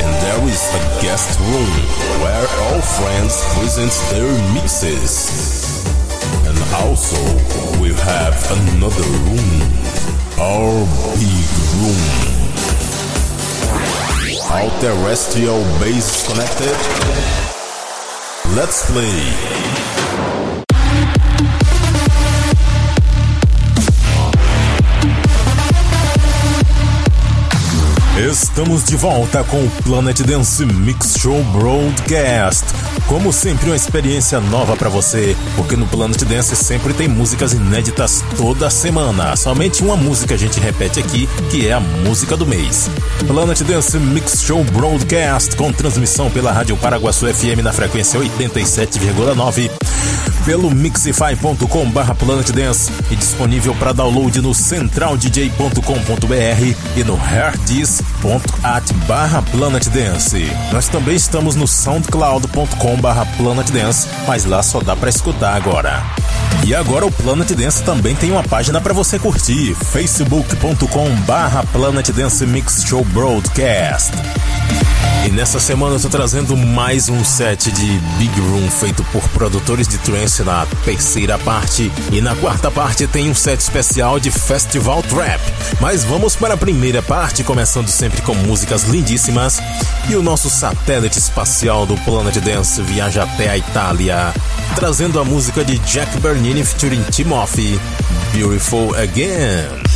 And there is a guest room where all friends present their mixes. And also we have another room, our big room. All terrestrial base connected. Let's play. Estamos de volta com o Planet Dance Mix Show Broadcast. Como sempre, uma experiência nova para você, porque no Planet Dance sempre tem músicas inéditas toda semana. Somente uma música a gente repete aqui, que é a música do mês. Planet Dance Mix Show Broadcast, com transmissão pela Rádio Paraguaçu FM na frequência 87,9 pelo mixify.com barra Planet Dance e disponível para download no centraldj.com.br e no herdis.at barra Planet Dance. Nós também estamos no soundcloud.com barra Planet Dance, mas lá só dá para escutar agora. E agora o Planet Dance também tem uma página para você curtir, facebook.com barra Planet Dance Mix Show Broadcast. E nessa semana eu tô trazendo mais um set de Big Room feito por produtores de trance na terceira parte. E na quarta parte tem um set especial de Festival Trap. Mas vamos para a primeira parte, começando sempre com músicas lindíssimas. E o nosso satélite espacial do Planet Dance viaja até a Itália, trazendo a música de Jack Bernini featuring Timothy, Beautiful Again.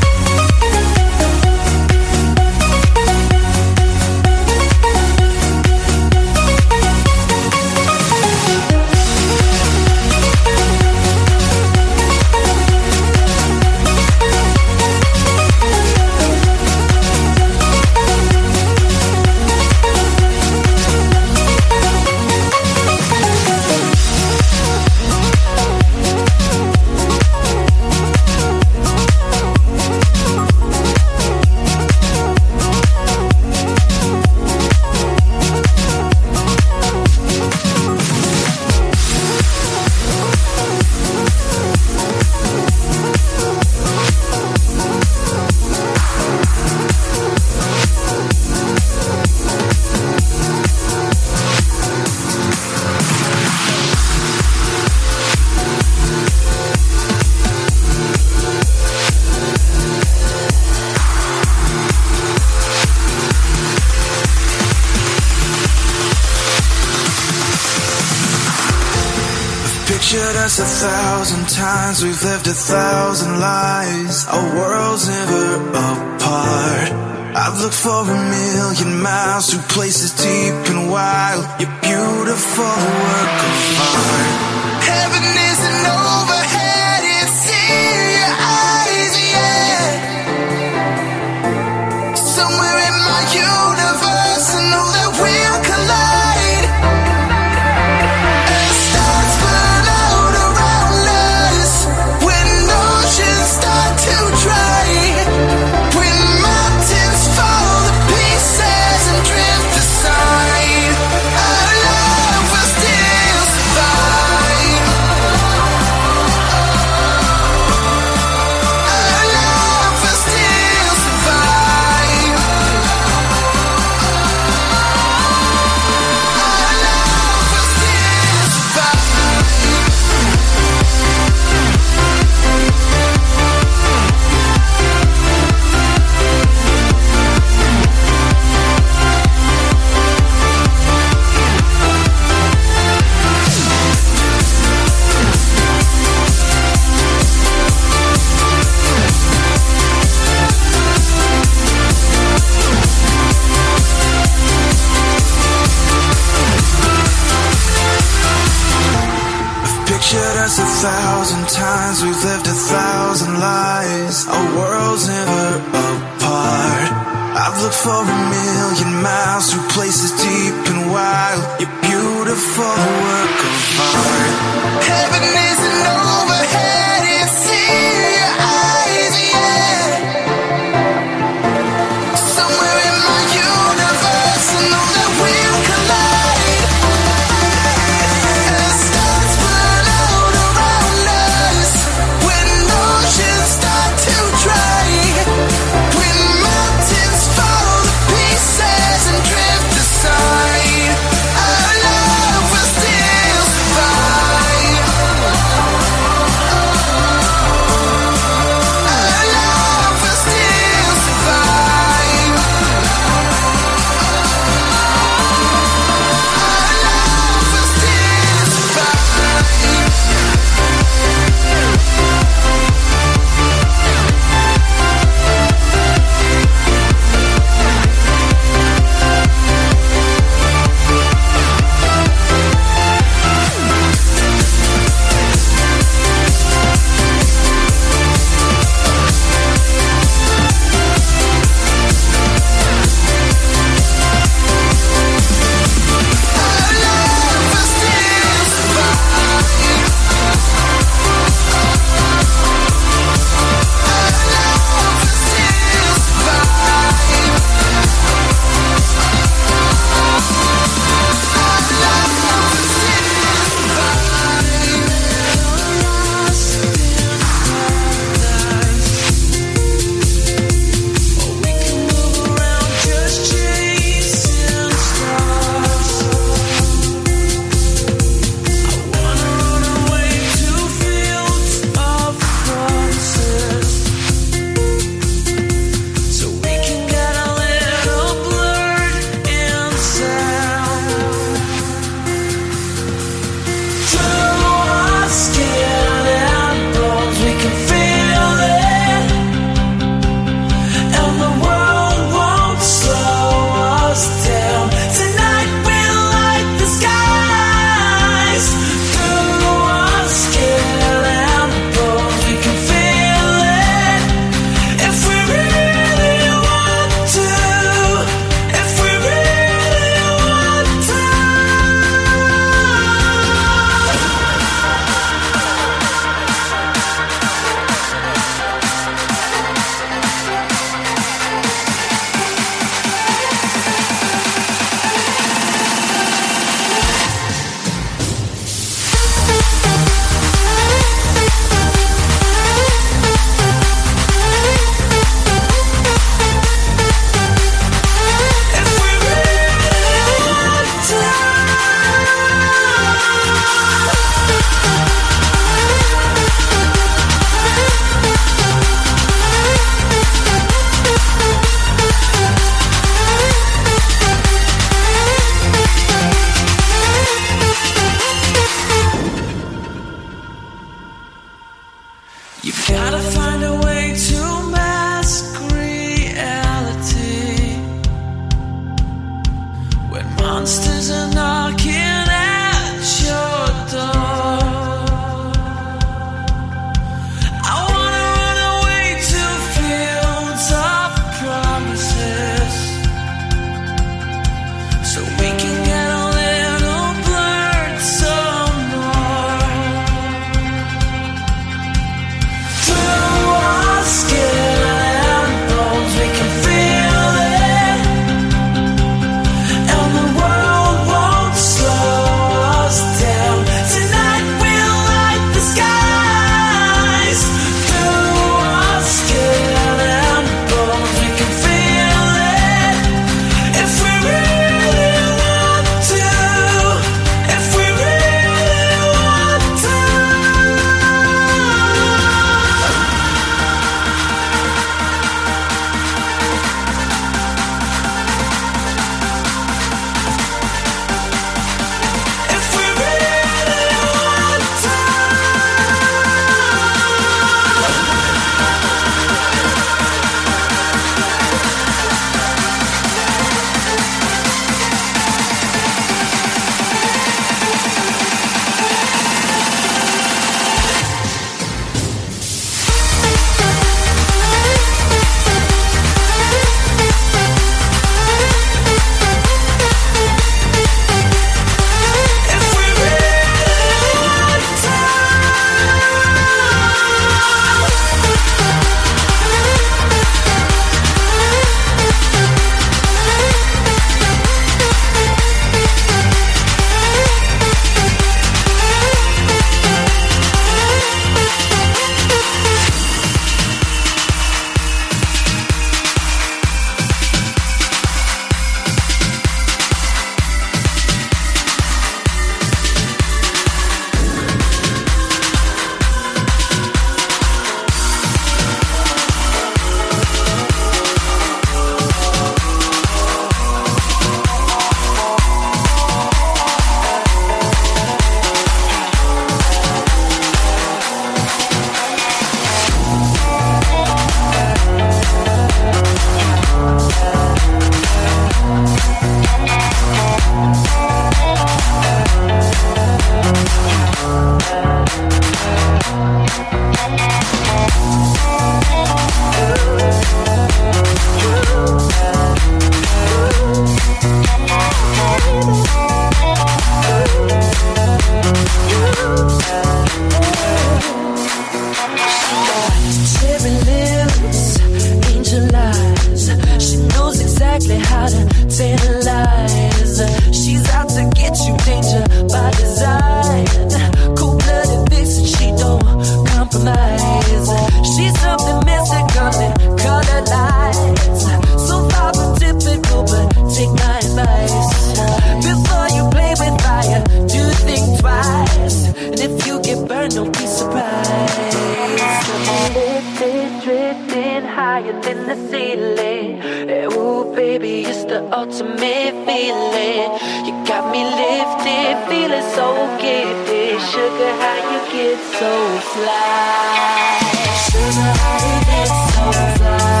baby, it's the ultimate feeling. You got me lifted, feeling so gifted. Sugar, how you get so fly? Sugar, how you get so fly?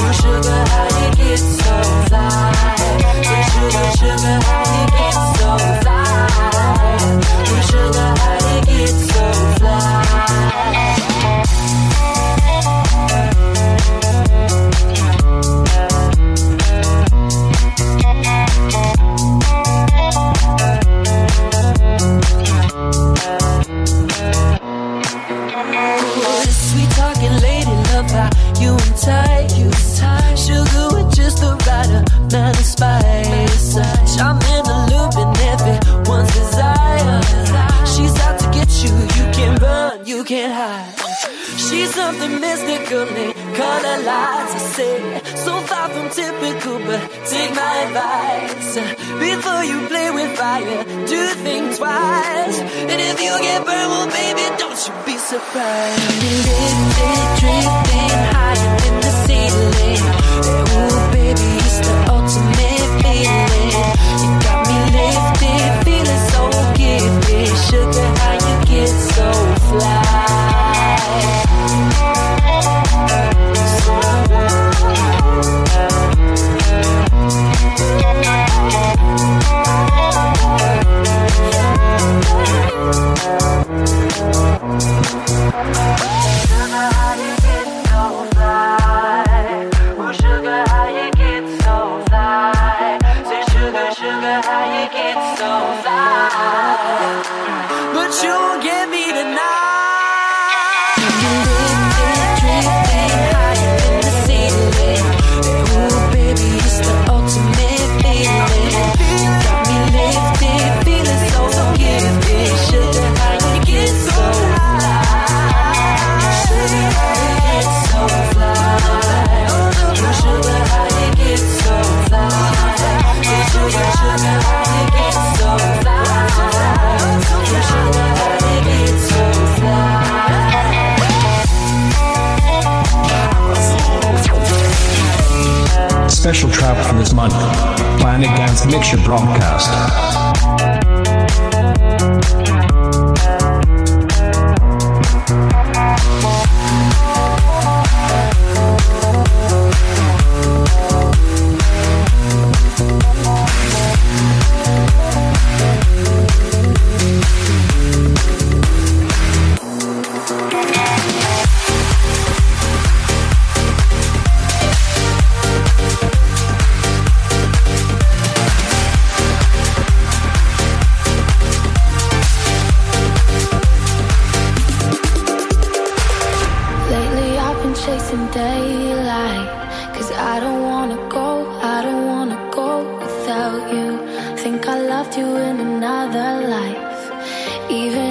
Oh, sugar, how you get so fly? Oh, sugar, sugar, how you get so fly? tight. you tight. Sugar with just the right amount of spice. I'm in the loop and everyone's desire. She's out to get you. You can't run, you can't hide. She's something mystical, color lights. I say so far from typical, but take my advice. Before you play with fire, do think twice. And if you get burned, well, baby, don't you be surprised. Lifted, drifting higher than the ceiling. Bye. Special track for this month. Planet Dance Mixture broadcast. another life, even.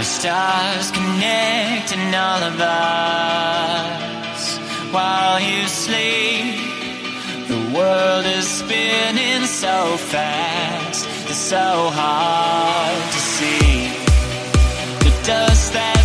The stars connecting all of us while you sleep. The world is spinning so fast, it's so hard to see. The dust that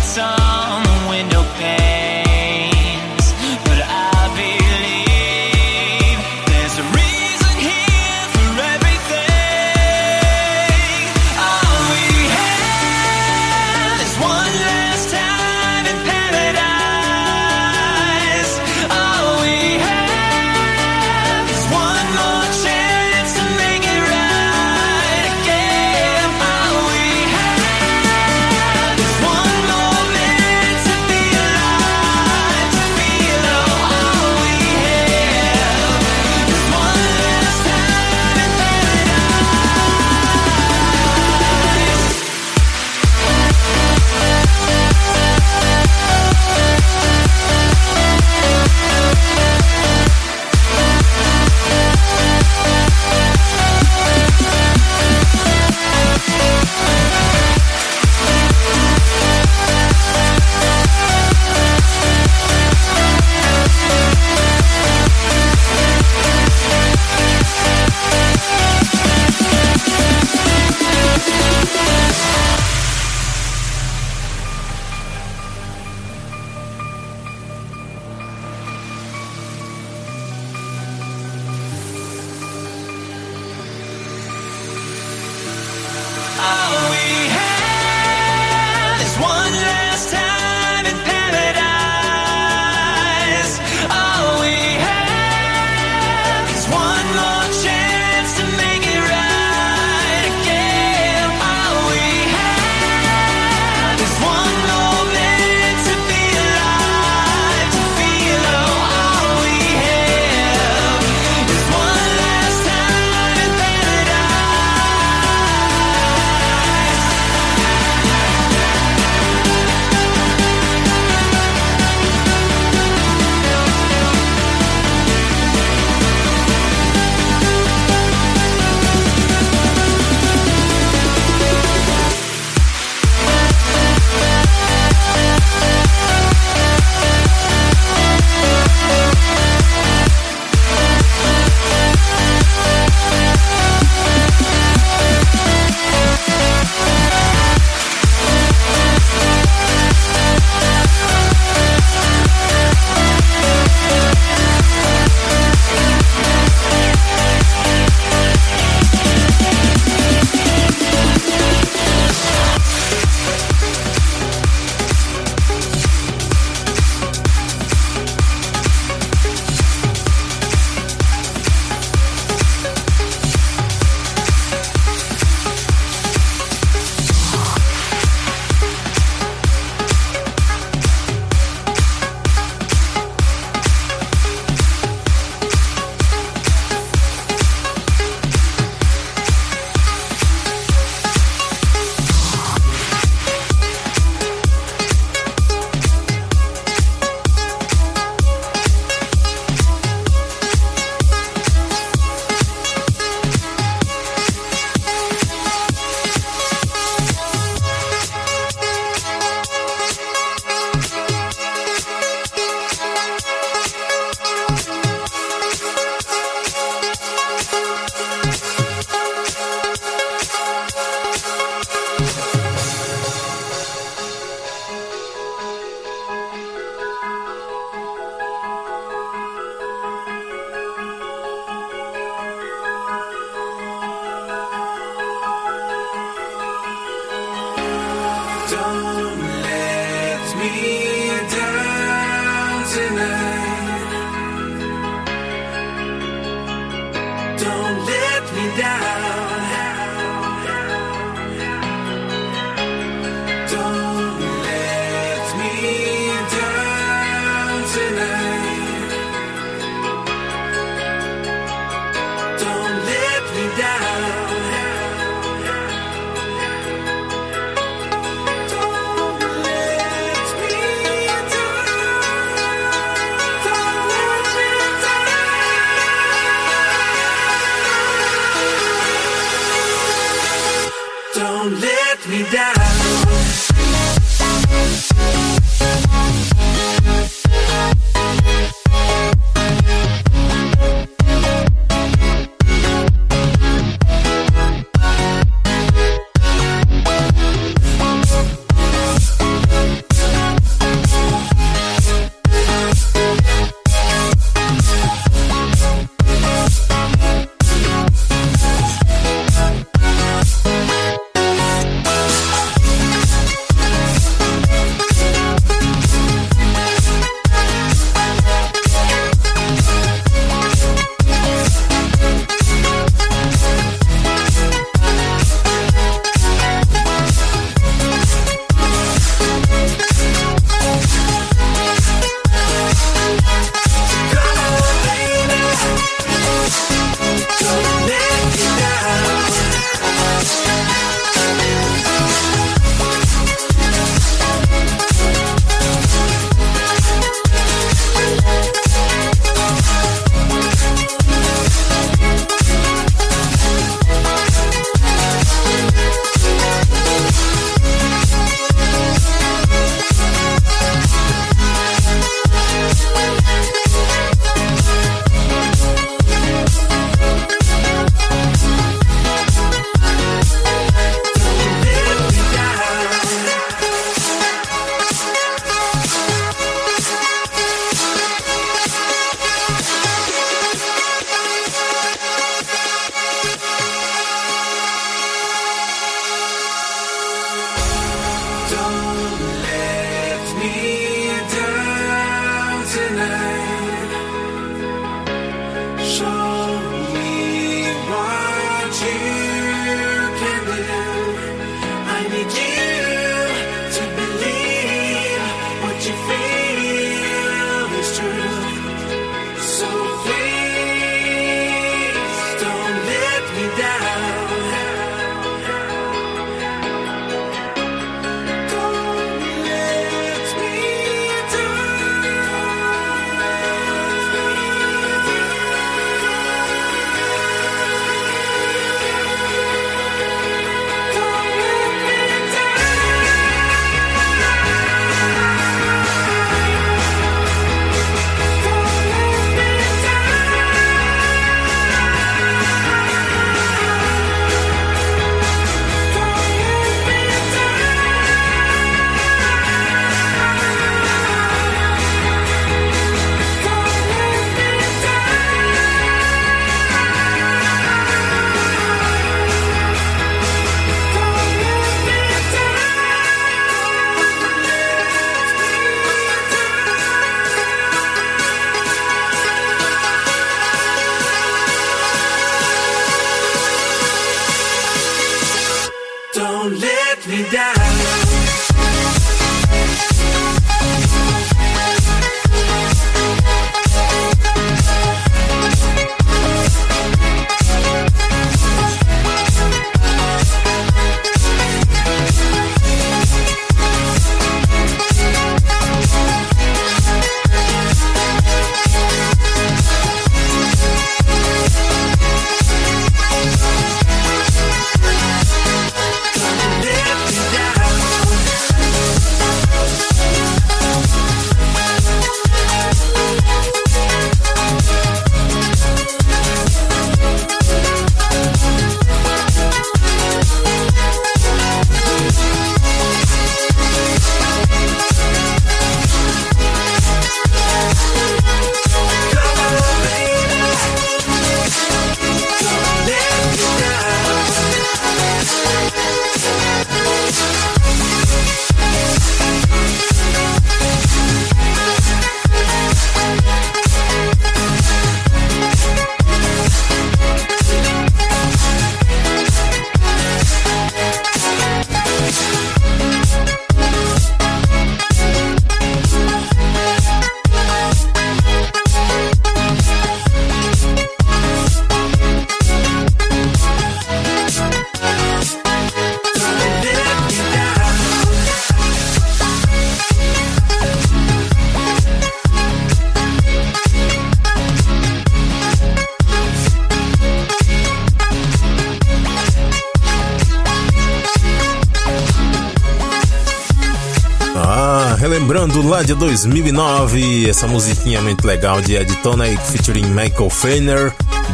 de 2009. Essa musiquinha muito legal de Ed Tonic featuring Michael Feiner.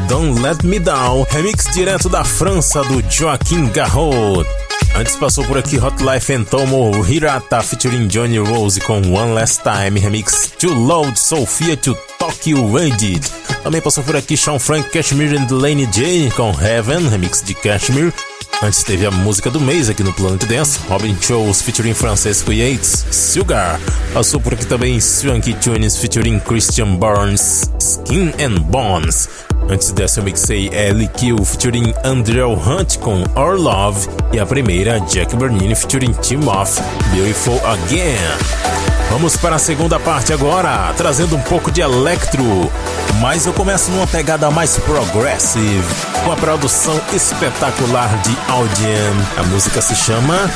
Don't Let Me Down, remix direto da França do Joaquim Garraud. Antes passou por aqui Hot Life and Tomo Hirata featuring Johnny Rose com One Last Time, remix Too Loud Sofia to Tokyo Ended. Também passou por aqui Sean Frank, Cashmere and Delaney J com Heaven, remix de Cashmere. Antes teve a música do mês aqui no Planet Dance, Robin Shows featuring Francesco Yates, Sugar. Passou por aqui também Swanky Tunes featuring Christian Barnes, Skin and Bones. Antes dessa eu mixei Ellie Kill featuring Andrew Hunt com Our Love e a primeira Jack Bernini featuring Tim Off, Beautiful Again. Vamos para a segunda parte agora, trazendo um pouco de electro, mas eu começo numa pegada mais progressive, com a produção espetacular de Audien. A música se chama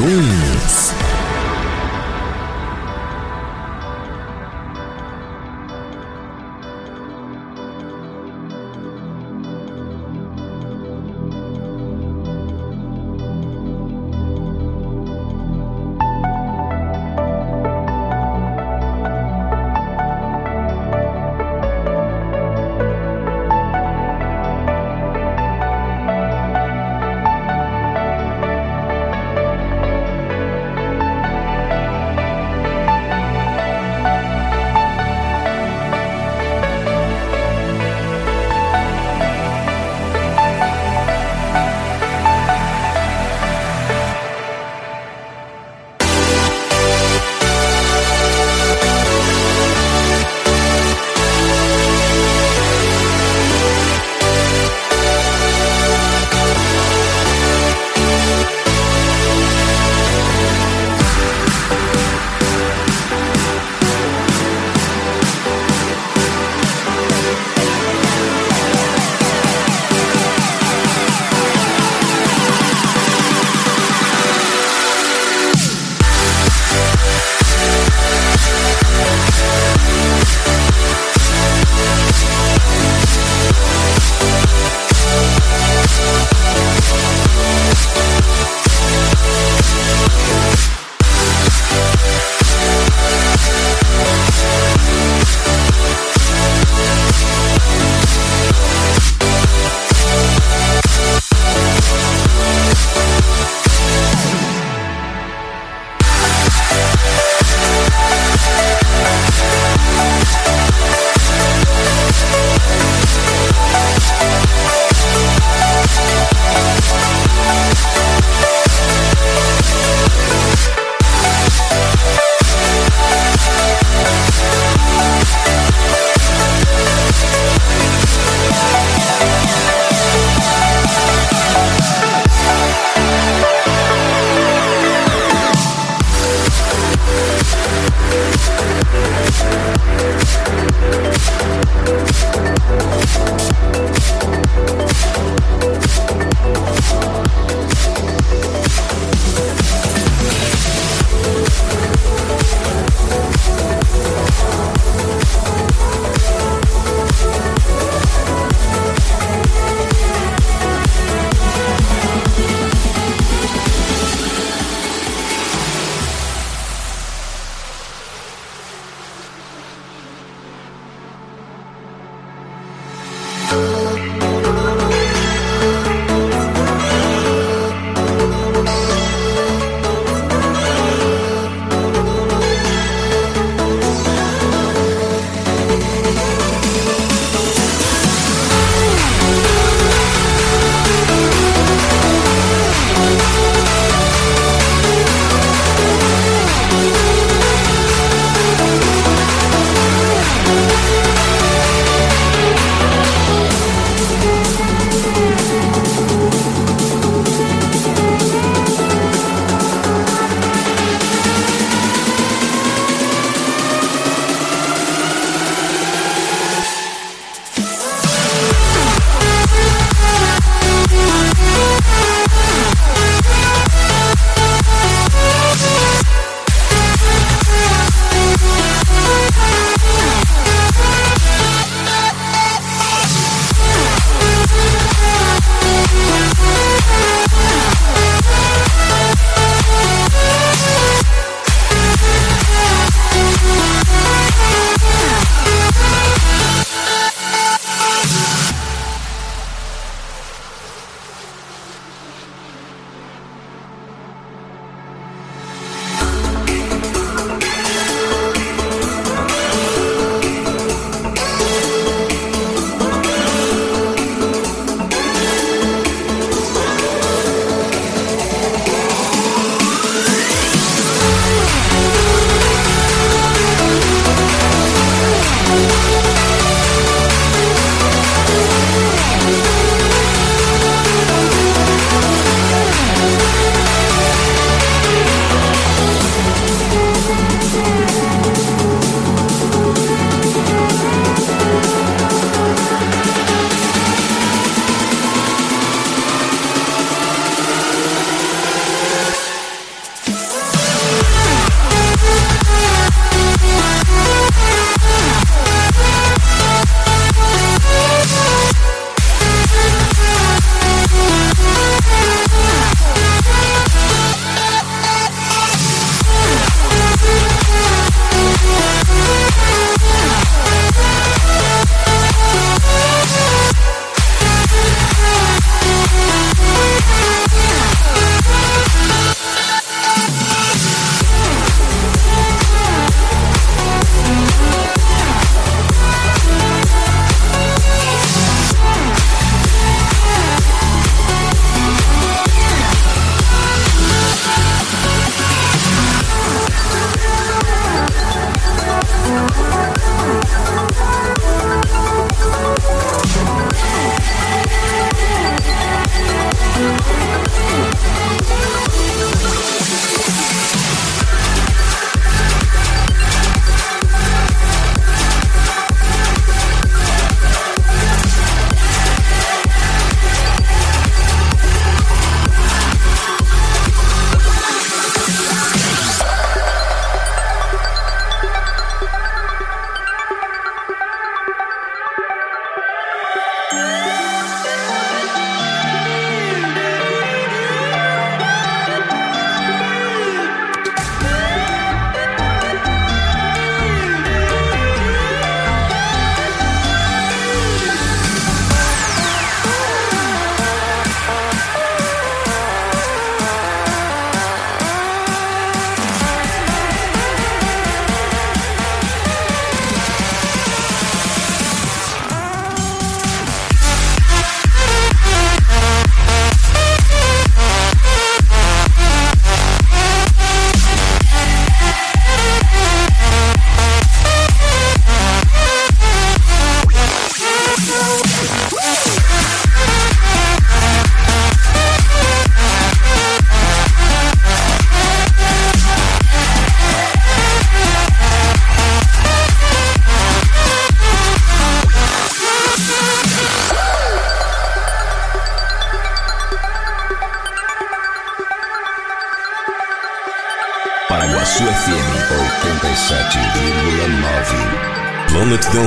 Rooms.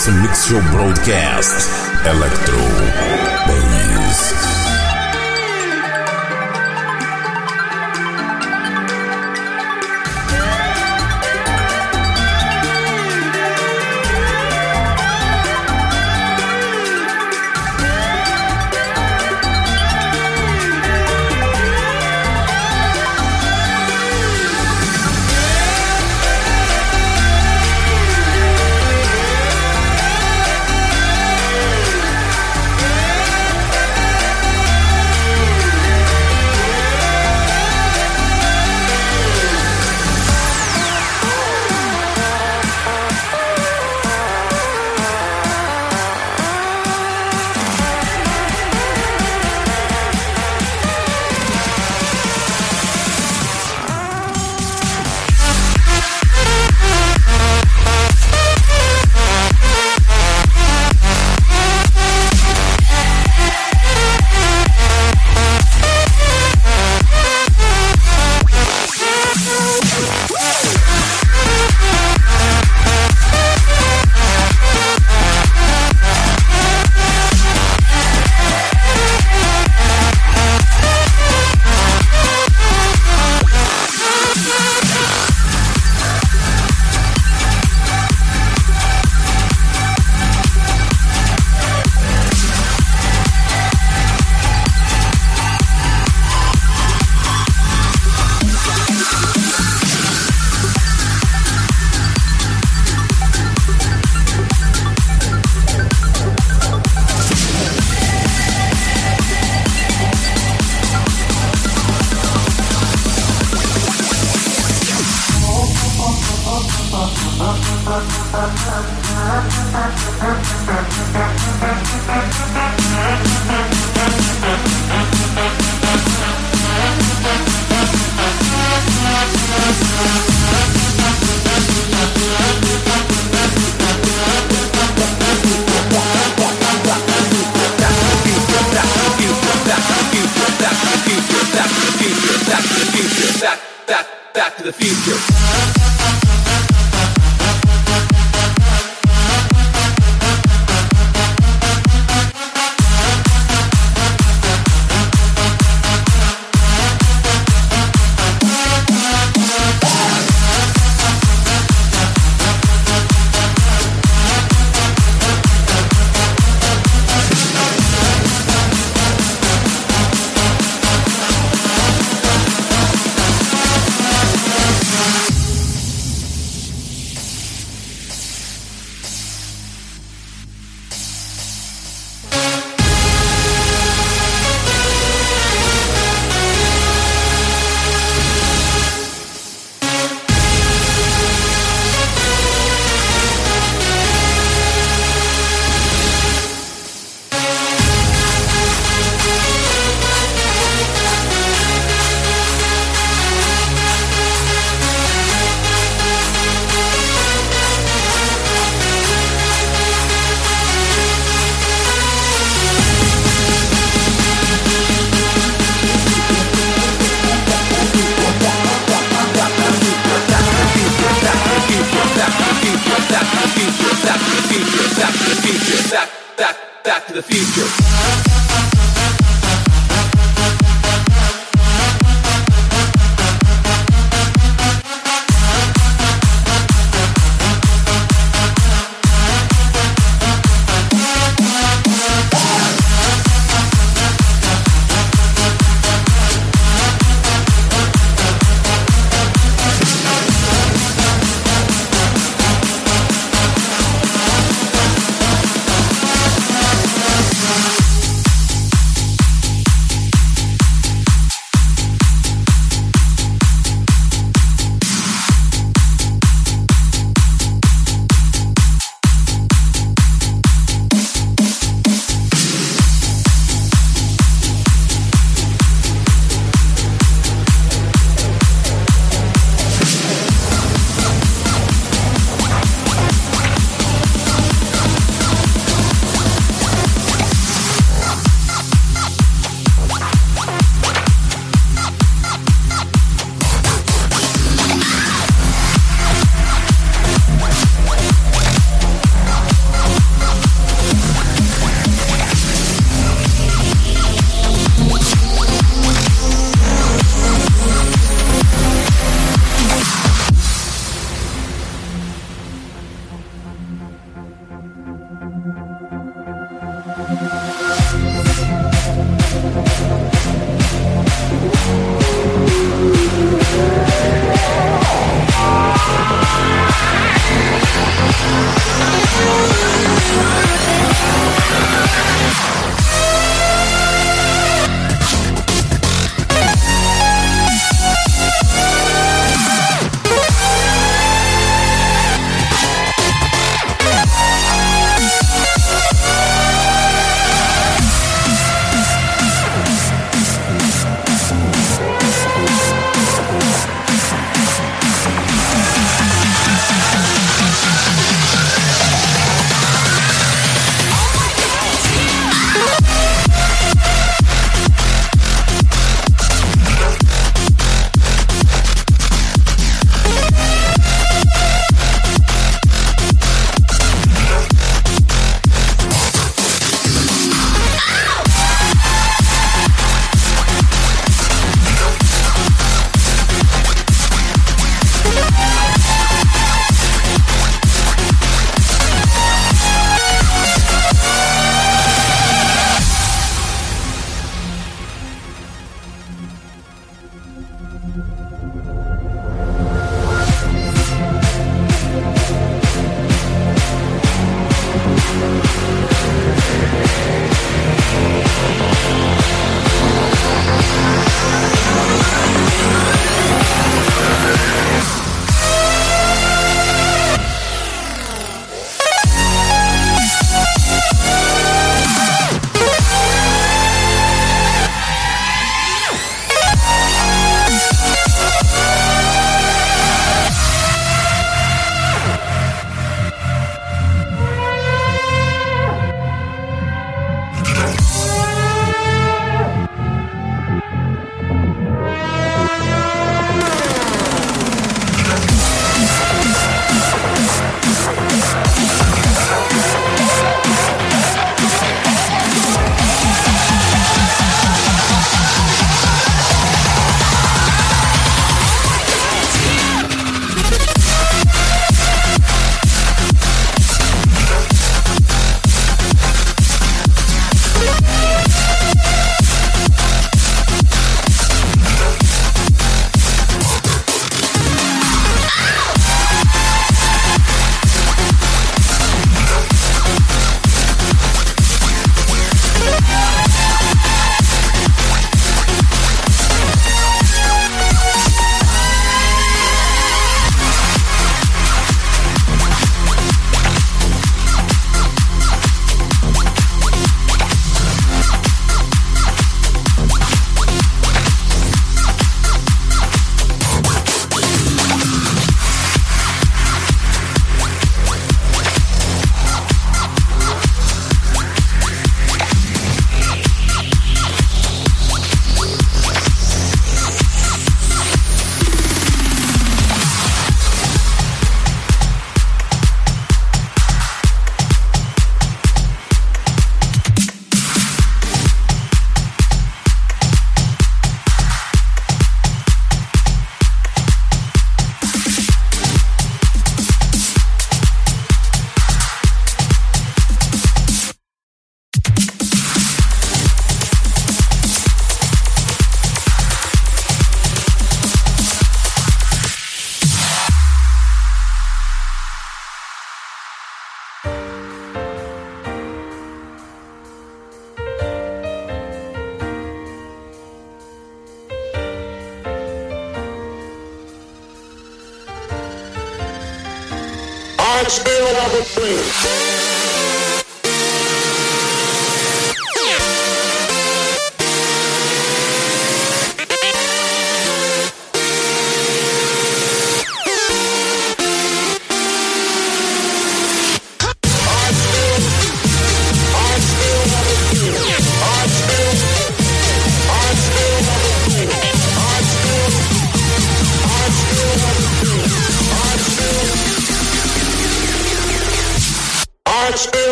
Dance Mix Show Broadcast. Electro. Bass.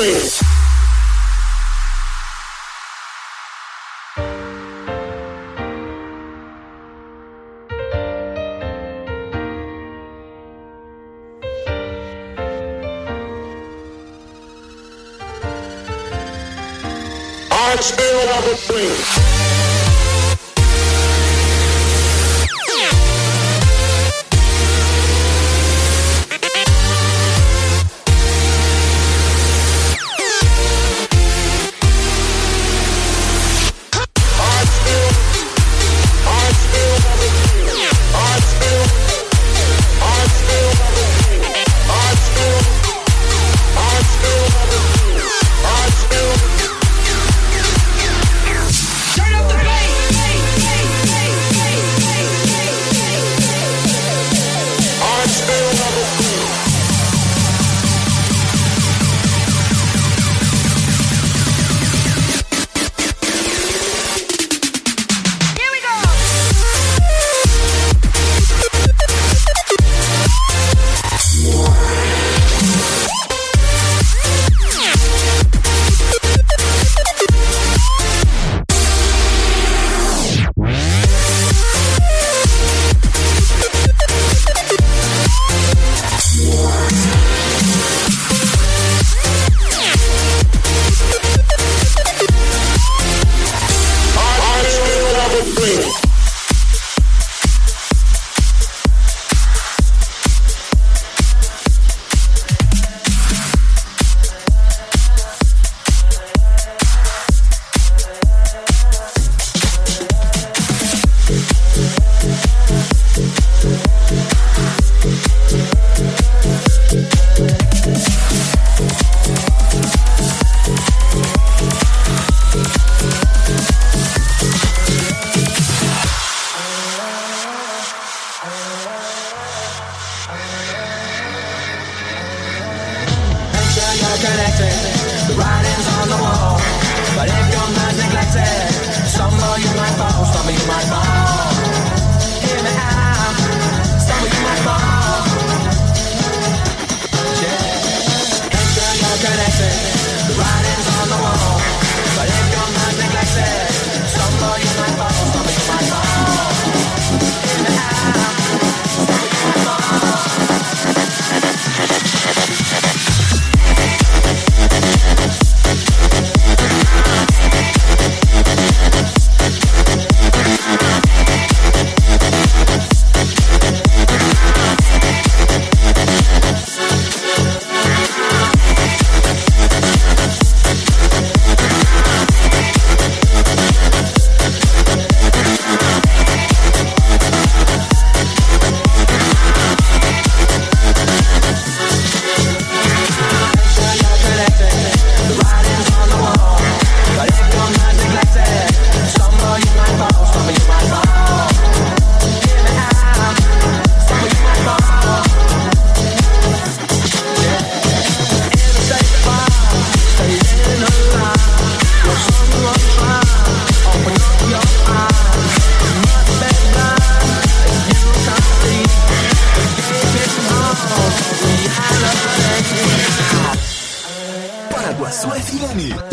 please. Our spirit of the dream.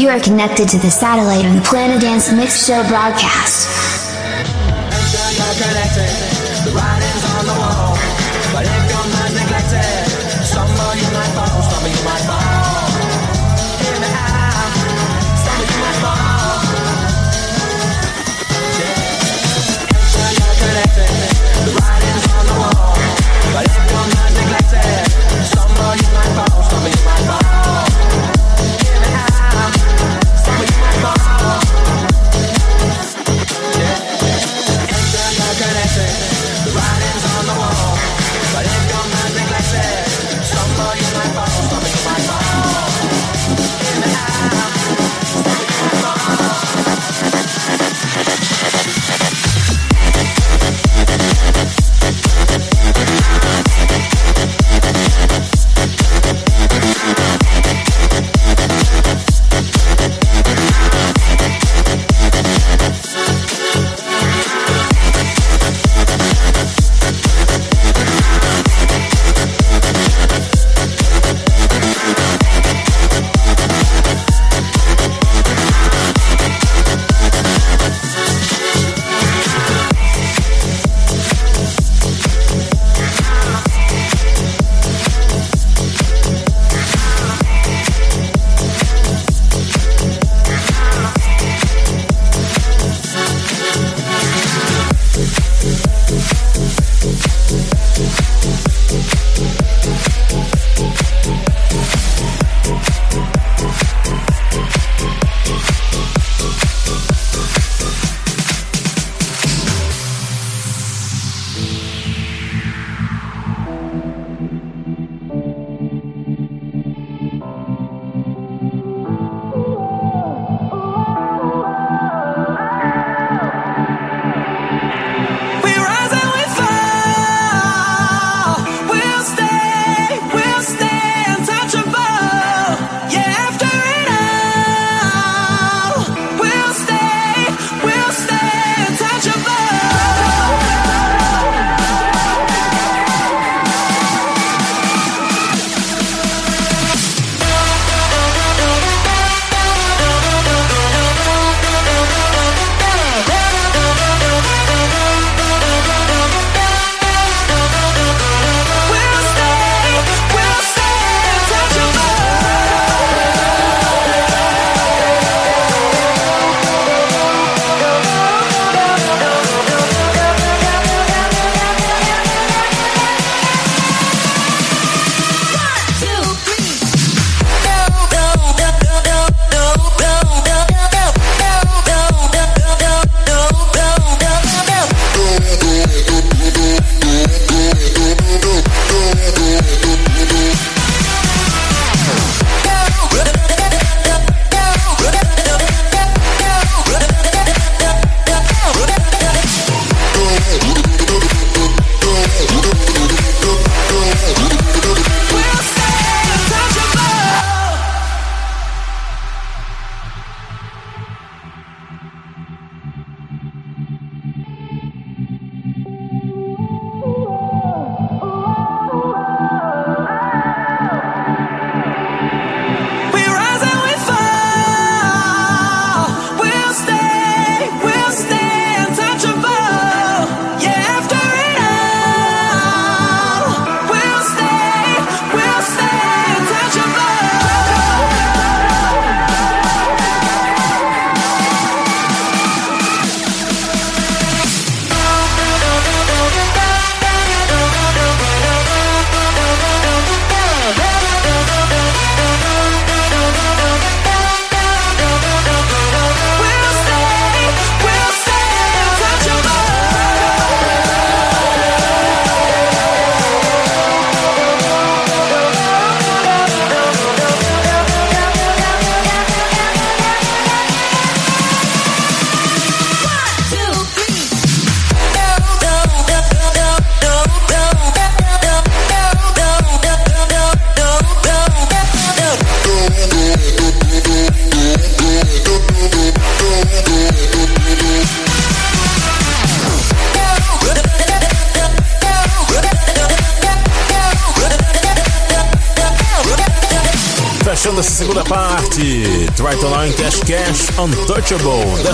You are connected to the satellite on the Planet Dance Mix Show broadcast.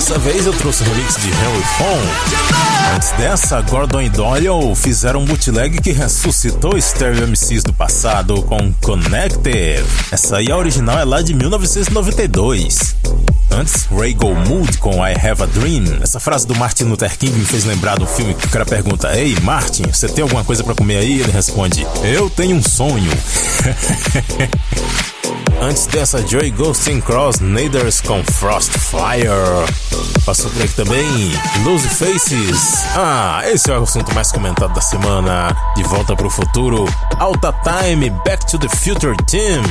Dessa vez eu trouxe remix de Henry Fong. Antes dessa, Gordon e Doyle fizeram um bootleg que ressuscitou Stereo MCs do passado com Connected. Essa aí, a original, é lá de 1992. Antes, Ray Mood com I Have a Dream. Essa frase do Martin Luther King me fez lembrar do filme que o cara pergunta: Ei, Martin, você tem alguma coisa para comer aí? Ele responde: Eu tenho um sonho. Antes dessa, Joy Ghosting Cross Naders com Frostfire. Passou por aqui também Lose Faces. Ah, esse é o assunto mais comentado da semana. De volta pro futuro. Alta Time, Back to the Future Team.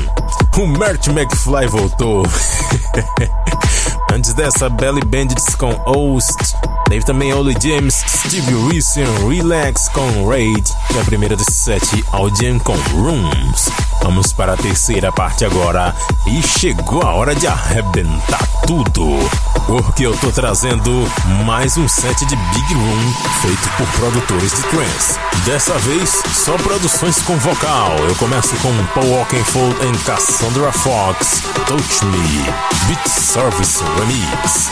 O Mert McFly voltou. Antes dessa, Belly Bandits com Host. Teve também Oli James, Steve Wilson, Relax com Raid. E a primeira desse set, Audien com Rooms. Vamos para a terceira parte agora. E chegou a hora de arrebentar tudo. Porque eu tô trazendo mais um set de Big Room feito por produtores de trance. Dessa vez, só produções com vocal. Eu começo com Paul Oakenfold e Cassandra Fox. Touch Me. Beat Service Remix.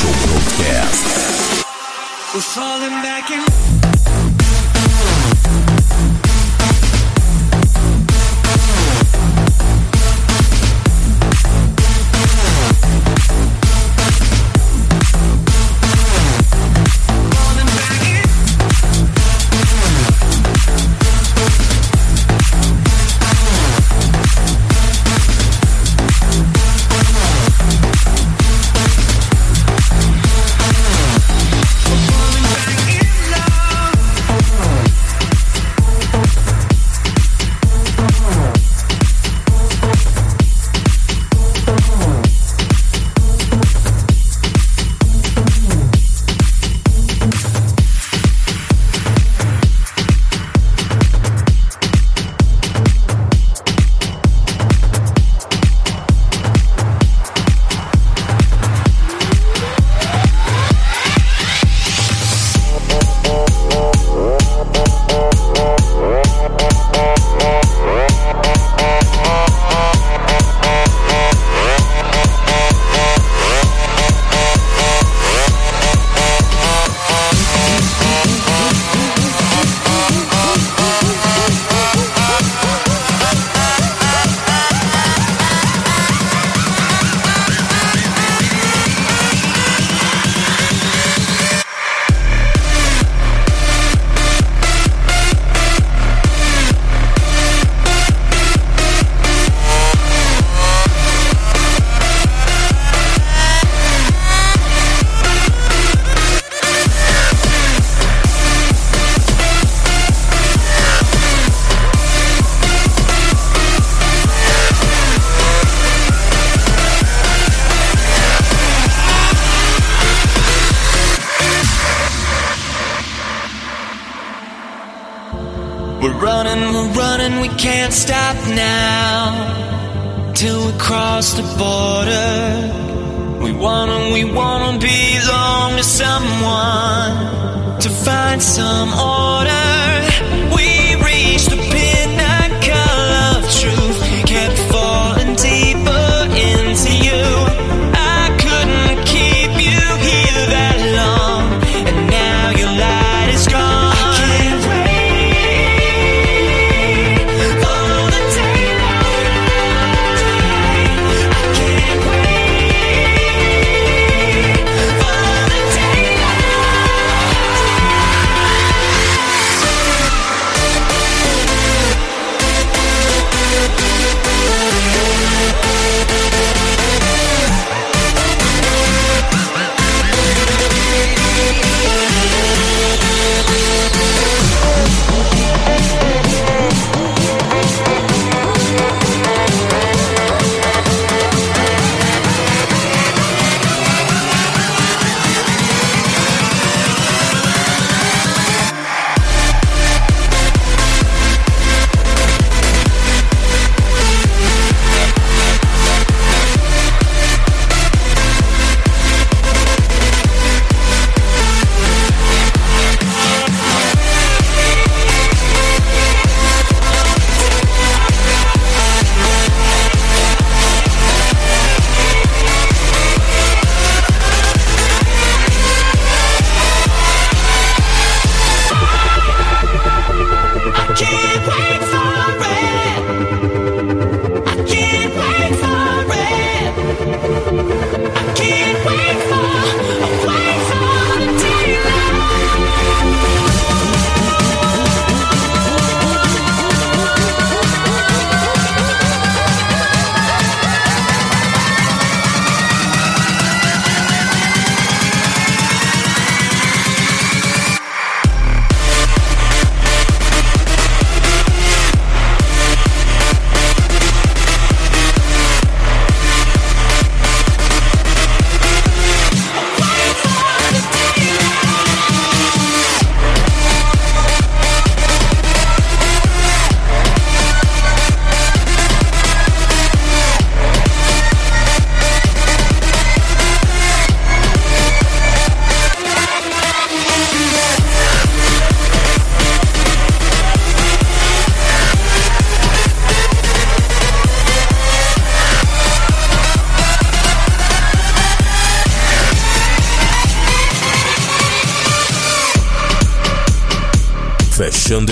Show Broadcast. We're falling back in.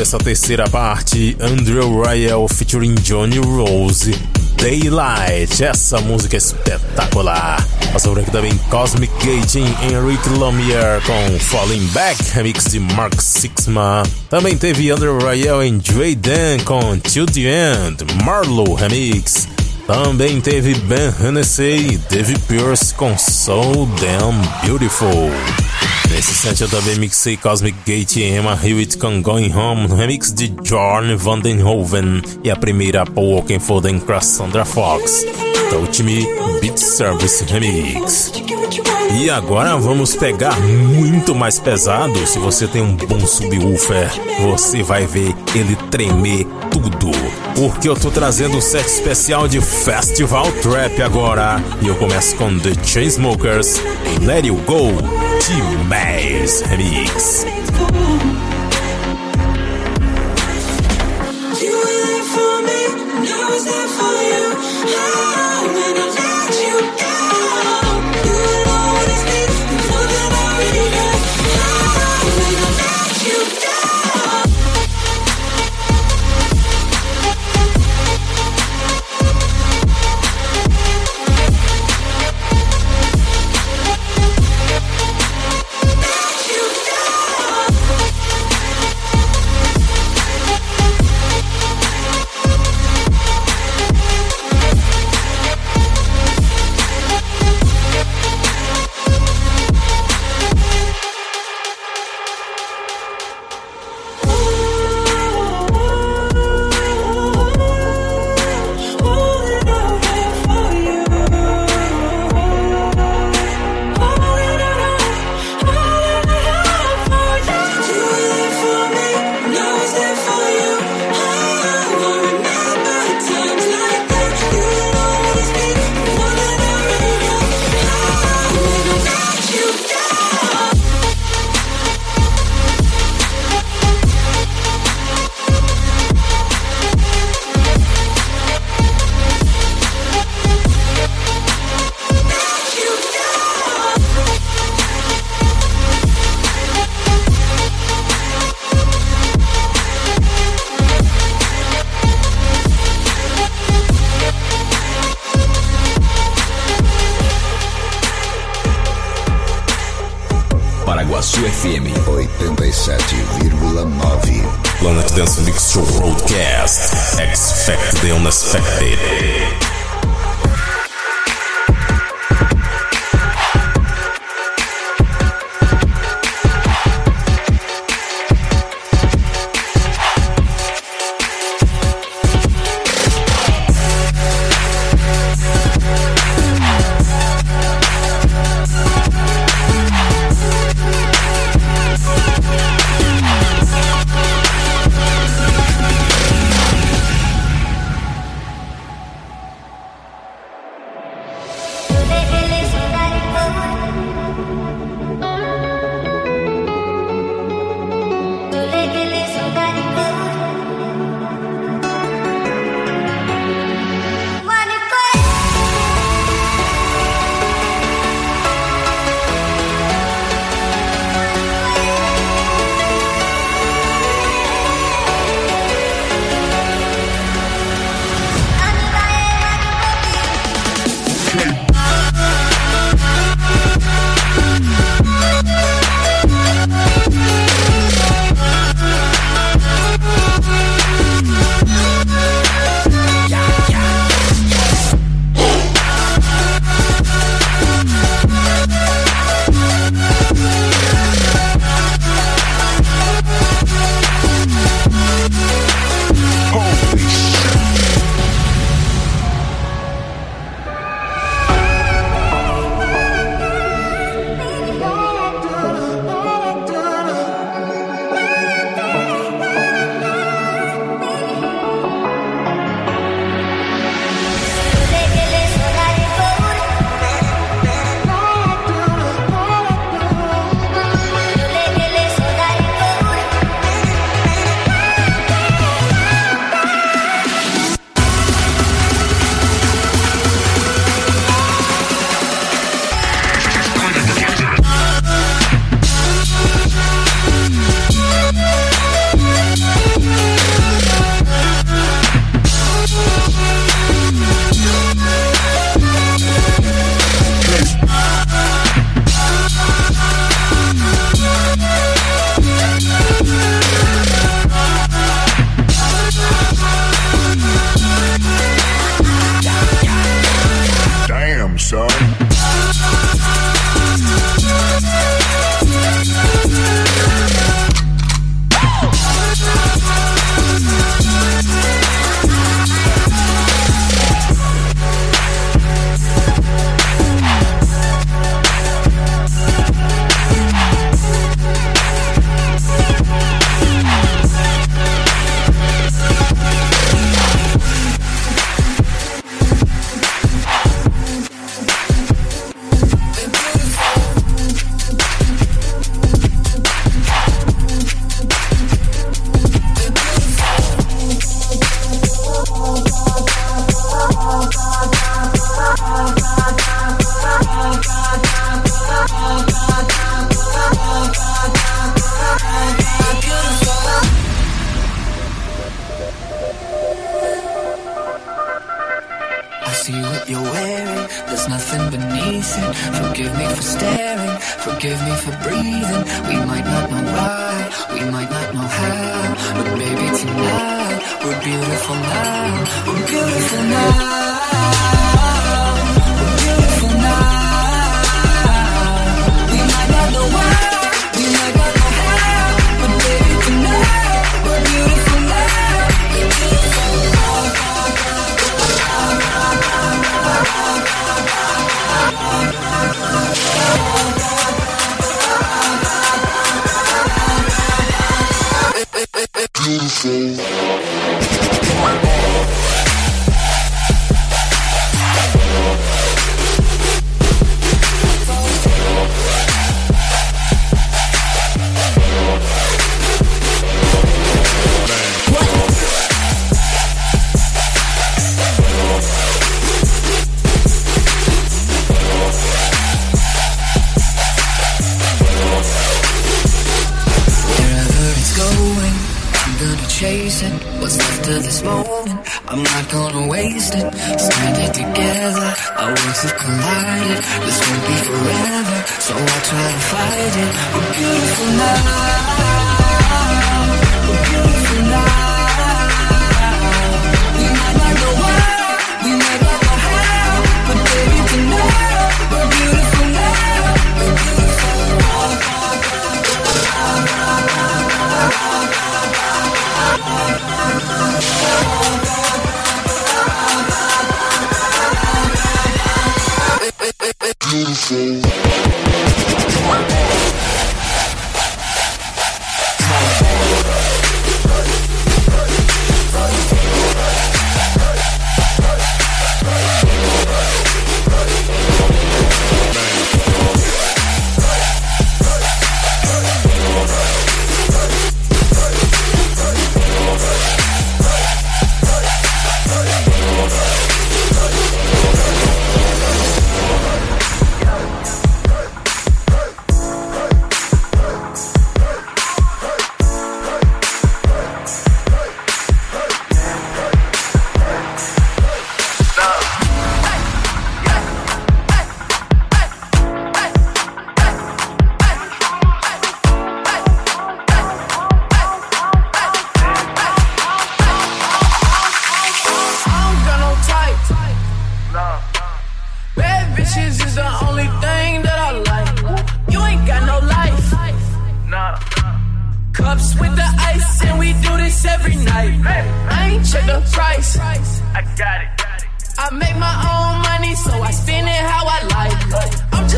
Essa terceira parte, Andrew Rayel featuring Johnny Rose, Daylight, essa música é espetacular. Passou por aqui também Cosmic Gate em Enrique Lumiere com Falling Back, remix de Mark Sixma. Também teve Andrew Rayel em Dre Dan com Till the End, Marlowe remix. Também teve Ben Hennessy e Dave Pierce com So Damn Beautiful. Nesse set eu também mixei Cosmic Gate e Emma Hewitt com Going Home remix de Jorn Vandenhoven e a primeira Paul Oakenfold com Cassandra Fox. Touch Me Beat Service Remix. E agora vamos pegar muito mais pesado. Se você tem um bom subwoofer, você vai ver ele tremer tudo. Porque eu tô trazendo um set especial de Festival Trap agora. E eu começo com The Chainsmokers Let You Go Team Maze Mix.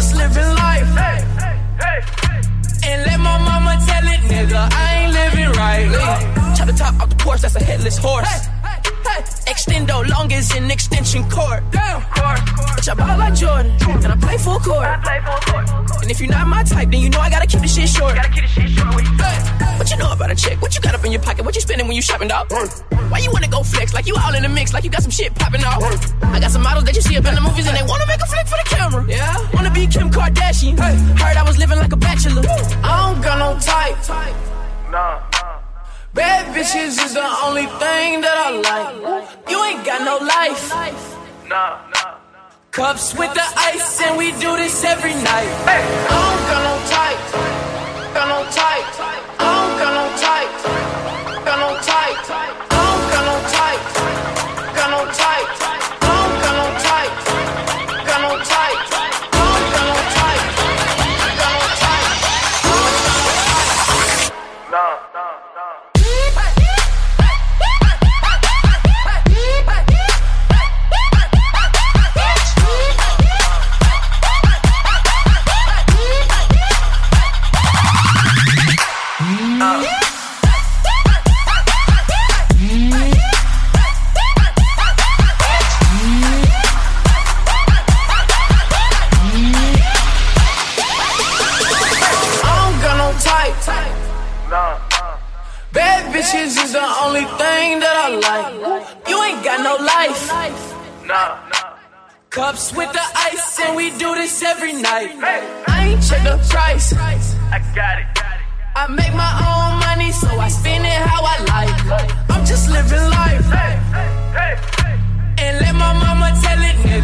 Just living life. And let my mama tell it, nigga, I ain't living right. Chop the top off the porch, that's a headless horse. Extendo long as an extension cord. Damn. Bitch, I ball like Jordan, and I play full court. And if you're not my type, then you know I gotta keep the shit short. Hey, What you know about a chick? What you got up in your pocket? What you spending when you shopping, dog? Why you wanna go flex like you all in the mix, like you got some shit popping off? I got some models that you see up in the movies and they wanna make a flick for the camera. Yeah, wanna be Kim Kardashian. Heard I was living like a bachelor. I don't got no type. Bad bitches is the only thing that I like. You ain't got no life. Nah. Cups with the ice, and we do this every night. I don't got no type. Got no type. Is the only thing that I like. You ain't got no life. Nah. Cups with the ice, and we do this every night. I ain't check the price. I got it. I make my own money, so I spend it how I like. I'm just living life. And let my mama tell it, Mix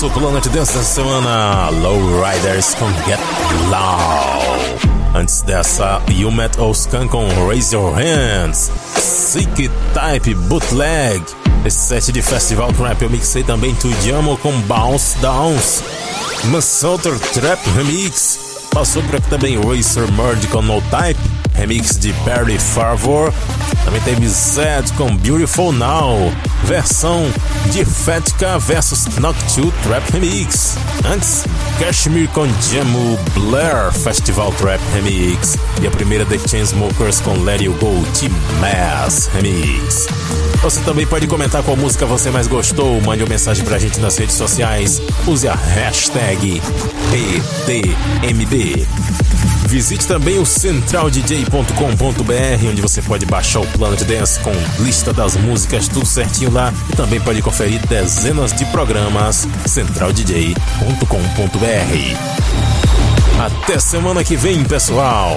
nosso Planet Dance dessa semana, Low Riders com Get Low. Antes dessa, You Met Oscan com Raise Your Hands. Sick Type Bootleg. Esse set de Festival Trap eu mixei também Tudiamo com Bounce Downs. Minnesota Trap Remix. Passou por aqui também Racer Merge com No Type. Remix de Perry Favor. Também teve Zed com Beautiful Now. Versão de Fatica vs Knock 2 Trap Remix. Antes, Kashmir com Jamu Blair Festival Trap Remix. E a primeira The Chainsmokers com Let You Go T-Mass Remix. Você também pode comentar qual música você mais gostou. Mande uma mensagem pra gente nas redes sociais. Use a hashtag PTMB. Visite também o centraldj.com.br, onde você pode baixar o plano de dance com lista das músicas, tudo certinho lá. E também pode conferir dezenas de programas. centraldj.com.br. Até semana que vem, pessoal!